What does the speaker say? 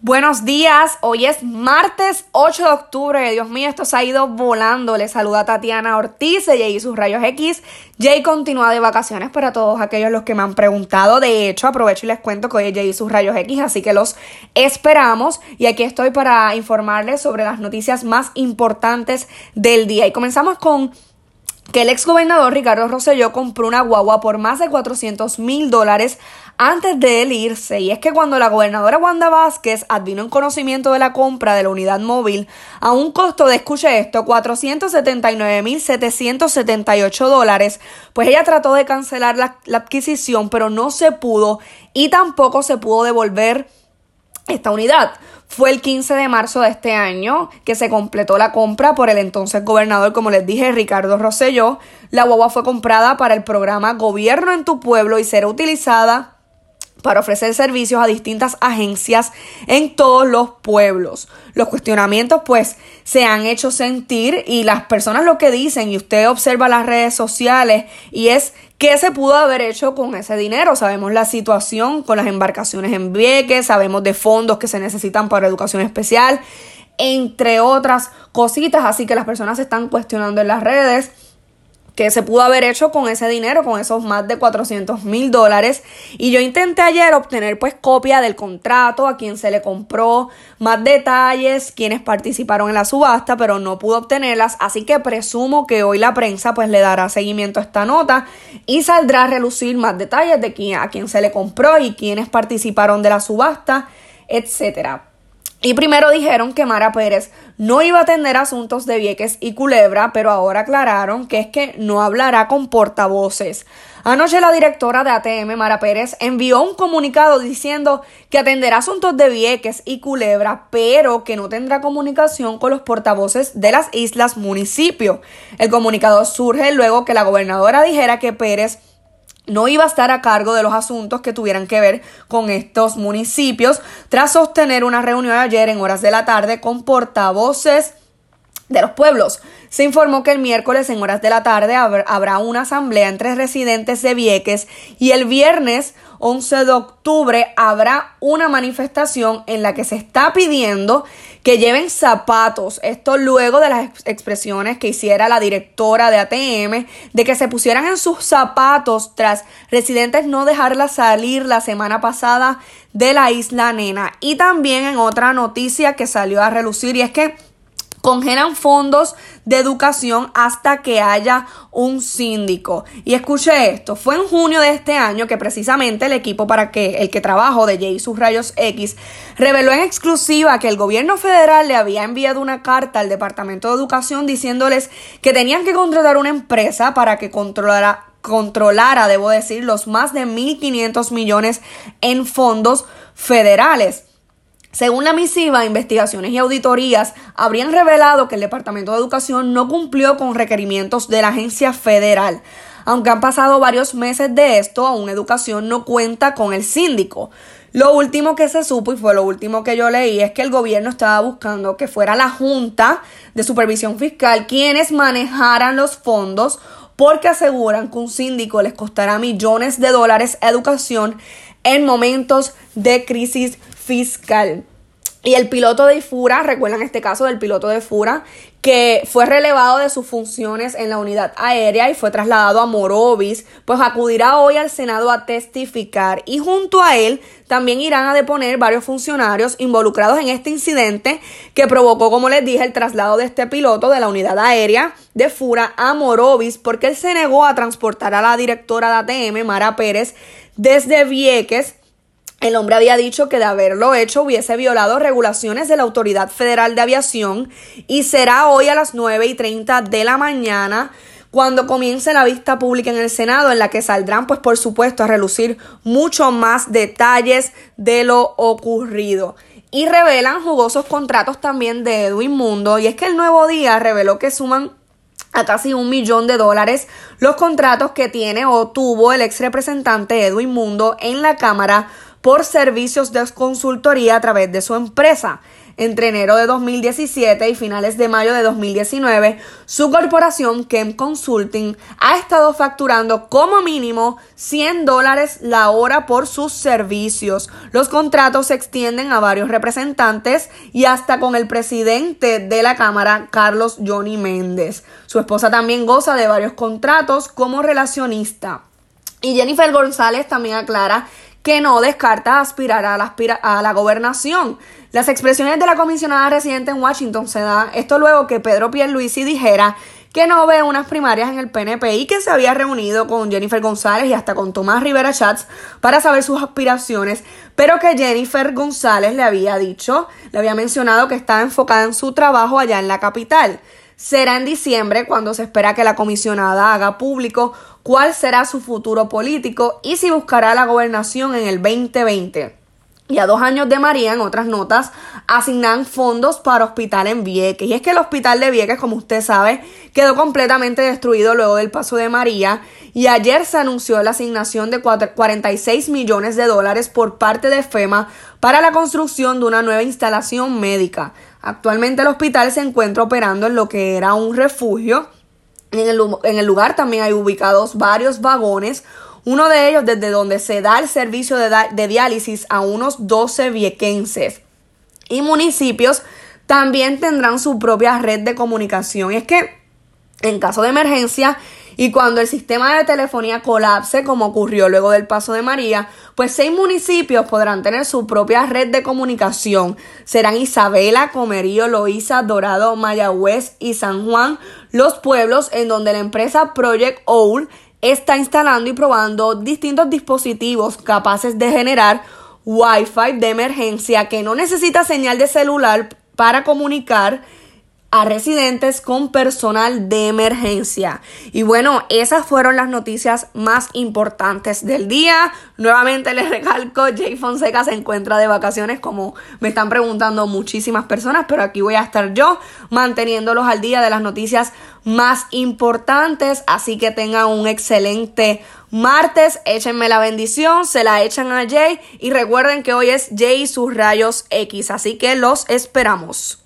Buenos días, hoy es martes 8 de octubre, Dios mío, esto se ha ido volando. Les saluda Tatiana Ortiz de Jay y sus rayos X. Jay continúa de vacaciones para todos aquellos los que me han preguntado. De hecho, aprovecho y les cuento que hoy es Jay y sus rayos X, así que los esperamos. Y aquí estoy para informarles sobre las noticias más importantes del día. Y comenzamos con que el ex gobernador Ricardo Rosselló compró una guagua por más de 400 mil dólares antes de él irse. Y es que cuando la gobernadora Wanda Vázquez advino en conocimiento de la compra de la unidad móvil a un costo de, escuche esto, 479 mil 778 dólares, pues ella trató de cancelar la, la adquisición, pero no se pudo y tampoco se pudo devolver esta unidad. Fue el 15 de marzo de este año que se completó la compra por el entonces gobernador, como les dije, Ricardo Rosselló. La guagua fue comprada para el programa Gobierno en tu pueblo y será utilizada para ofrecer servicios a distintas agencias en todos los pueblos. Los cuestionamientos pues se han hecho sentir y las personas lo que dicen y usted observa las redes sociales y es qué se pudo haber hecho con ese dinero. Sabemos la situación con las embarcaciones en Vieques, sabemos de fondos que se necesitan para educación especial, entre otras cositas, así que las personas se están cuestionando en las redes que se pudo haber hecho con ese dinero, con esos más de 400 mil dólares. Y yo intenté ayer obtener pues copia del contrato, a quien se le compró, más detalles, quienes participaron en la subasta, pero no pude obtenerlas. Así que presumo que hoy la prensa pues le dará seguimiento a esta nota y saldrá a relucir más detalles de quién, a quién se le compró y quienes participaron de la subasta, etcétera. Y primero dijeron que Mara Pérez no iba a atender asuntos de Vieques y Culebra, pero ahora aclararon que es que no hablará con portavoces. Anoche la directora de ATM, Mara Pérez, envió un comunicado diciendo que atenderá asuntos de Vieques y Culebra, pero que no tendrá comunicación con los portavoces de las islas municipio. El comunicado surge luego que la gobernadora dijera que Pérez no iba a estar a cargo de los asuntos que tuvieran que ver con estos municipios, tras sostener una reunión ayer en horas de la tarde con portavoces de los pueblos. Se informó que el miércoles en horas de la tarde habrá una asamblea entre residentes de Vieques y el viernes 11 de octubre habrá una manifestación en la que se está pidiendo que lleven zapatos. Esto luego de las expresiones que hiciera la directora de ATM de que se pusieran en sus zapatos tras residentes no dejarla salir la semana pasada de la isla Nena. Y también en otra noticia que salió a relucir y es que congelan fondos de educación hasta que haya un síndico. Y escuche esto, fue en junio de este año que precisamente el equipo para que el que trabajo de J sus rayos X reveló en exclusiva que el gobierno federal le había enviado una carta al Departamento de Educación diciéndoles que tenían que contratar una empresa para que controlara controlara, debo decir, los más de 1.500 millones en fondos federales. Según la misiva, investigaciones y auditorías habrían revelado que el Departamento de Educación no cumplió con requerimientos de la agencia federal. Aunque han pasado varios meses de esto, aún Educación no cuenta con el síndico. Lo último que se supo y fue lo último que yo leí es que el gobierno estaba buscando que fuera la Junta de Supervisión Fiscal quienes manejaran los fondos porque aseguran que un síndico les costará millones de dólares a educación en momentos de crisis fiscal. Y el piloto de IFURA, recuerdan este caso del piloto de FURA, que fue relevado de sus funciones en la unidad aérea y fue trasladado a Morovis, pues acudirá hoy al Senado a testificar y junto a él también irán a deponer varios funcionarios involucrados en este incidente que provocó, como les dije, el traslado de este piloto de la unidad aérea de FURA a Morovis porque él se negó a transportar a la directora de ATM, Mara Pérez, desde Vieques el hombre había dicho que de haberlo hecho hubiese violado regulaciones de la Autoridad Federal de Aviación y será hoy a las 9 y 30 de la mañana cuando comience la vista pública en el Senado en la que saldrán pues por supuesto a relucir mucho más detalles de lo ocurrido. Y revelan jugosos contratos también de Edwin Mundo y es que el nuevo día reveló que suman a casi un millón de dólares los contratos que tiene o tuvo el ex representante Edwin Mundo en la Cámara por servicios de consultoría a través de su empresa. entre enero de 2017 y finales de mayo de 2019, su corporación Kem Consulting ha estado facturando como mínimo 100 dólares la hora por sus servicios. Los contratos se extienden a varios representantes y hasta con el presidente de la Cámara, Carlos Johnny Méndez. Su esposa también goza de varios contratos como relacionista. Y Jennifer González también aclara que no descarta aspirar a la, gobernación. Las expresiones de la comisionada residente en Washington se dan esto luego que Pedro Pierluisi dijera que no ve unas primarias en el PNP y que se había reunido con Jennifer González y hasta con Tomás Rivera Chats para saber sus aspiraciones, pero que Jennifer González le había dicho, le había mencionado que estaba enfocada en su trabajo allá en la capital. Será en diciembre cuando se espera que la comisionada haga público cuál será su futuro político y si buscará la gobernación en el 2020. Y a dos años de María, en otras notas, asignan fondos para hospital en Vieques. Y es que el hospital de Vieques, como usted sabe, quedó completamente destruido luego del paso de María. Y ayer se anunció la asignación de 46 millones de dólares por parte de FEMA para la construcción de una nueva instalación médica. Actualmente el hospital se encuentra operando en lo que era un refugio en el, lugar también hay ubicados varios vagones, uno de ellos desde donde se da el servicio de, de diálisis a unos 12 viequenses. Y municipios también tendrán su propia red de comunicación. Es que en caso de emergencia, y cuando el sistema de telefonía colapse, como ocurrió luego del paso de María, pues seis municipios podrán tener su propia red de comunicación. Serán Isabela, Comerío, Loíza, Dorado, Mayagüez y San Juan, los pueblos en donde la empresa Project Owl está instalando y probando distintos dispositivos capaces de generar Wi-Fi de emergencia que no necesita señal de celular para comunicar a residentes con personal de emergencia. Y bueno, esas fueron las noticias más importantes del día. Nuevamente les recalco, Jay Fonseca se encuentra de vacaciones como me están preguntando muchísimas personas, pero aquí voy a estar yo manteniéndolos al día de las noticias más importantes. Así que tengan un excelente martes. Échenme la bendición, se la echan a Jay y recuerden que hoy es Jay y sus rayos X. Así que los esperamos.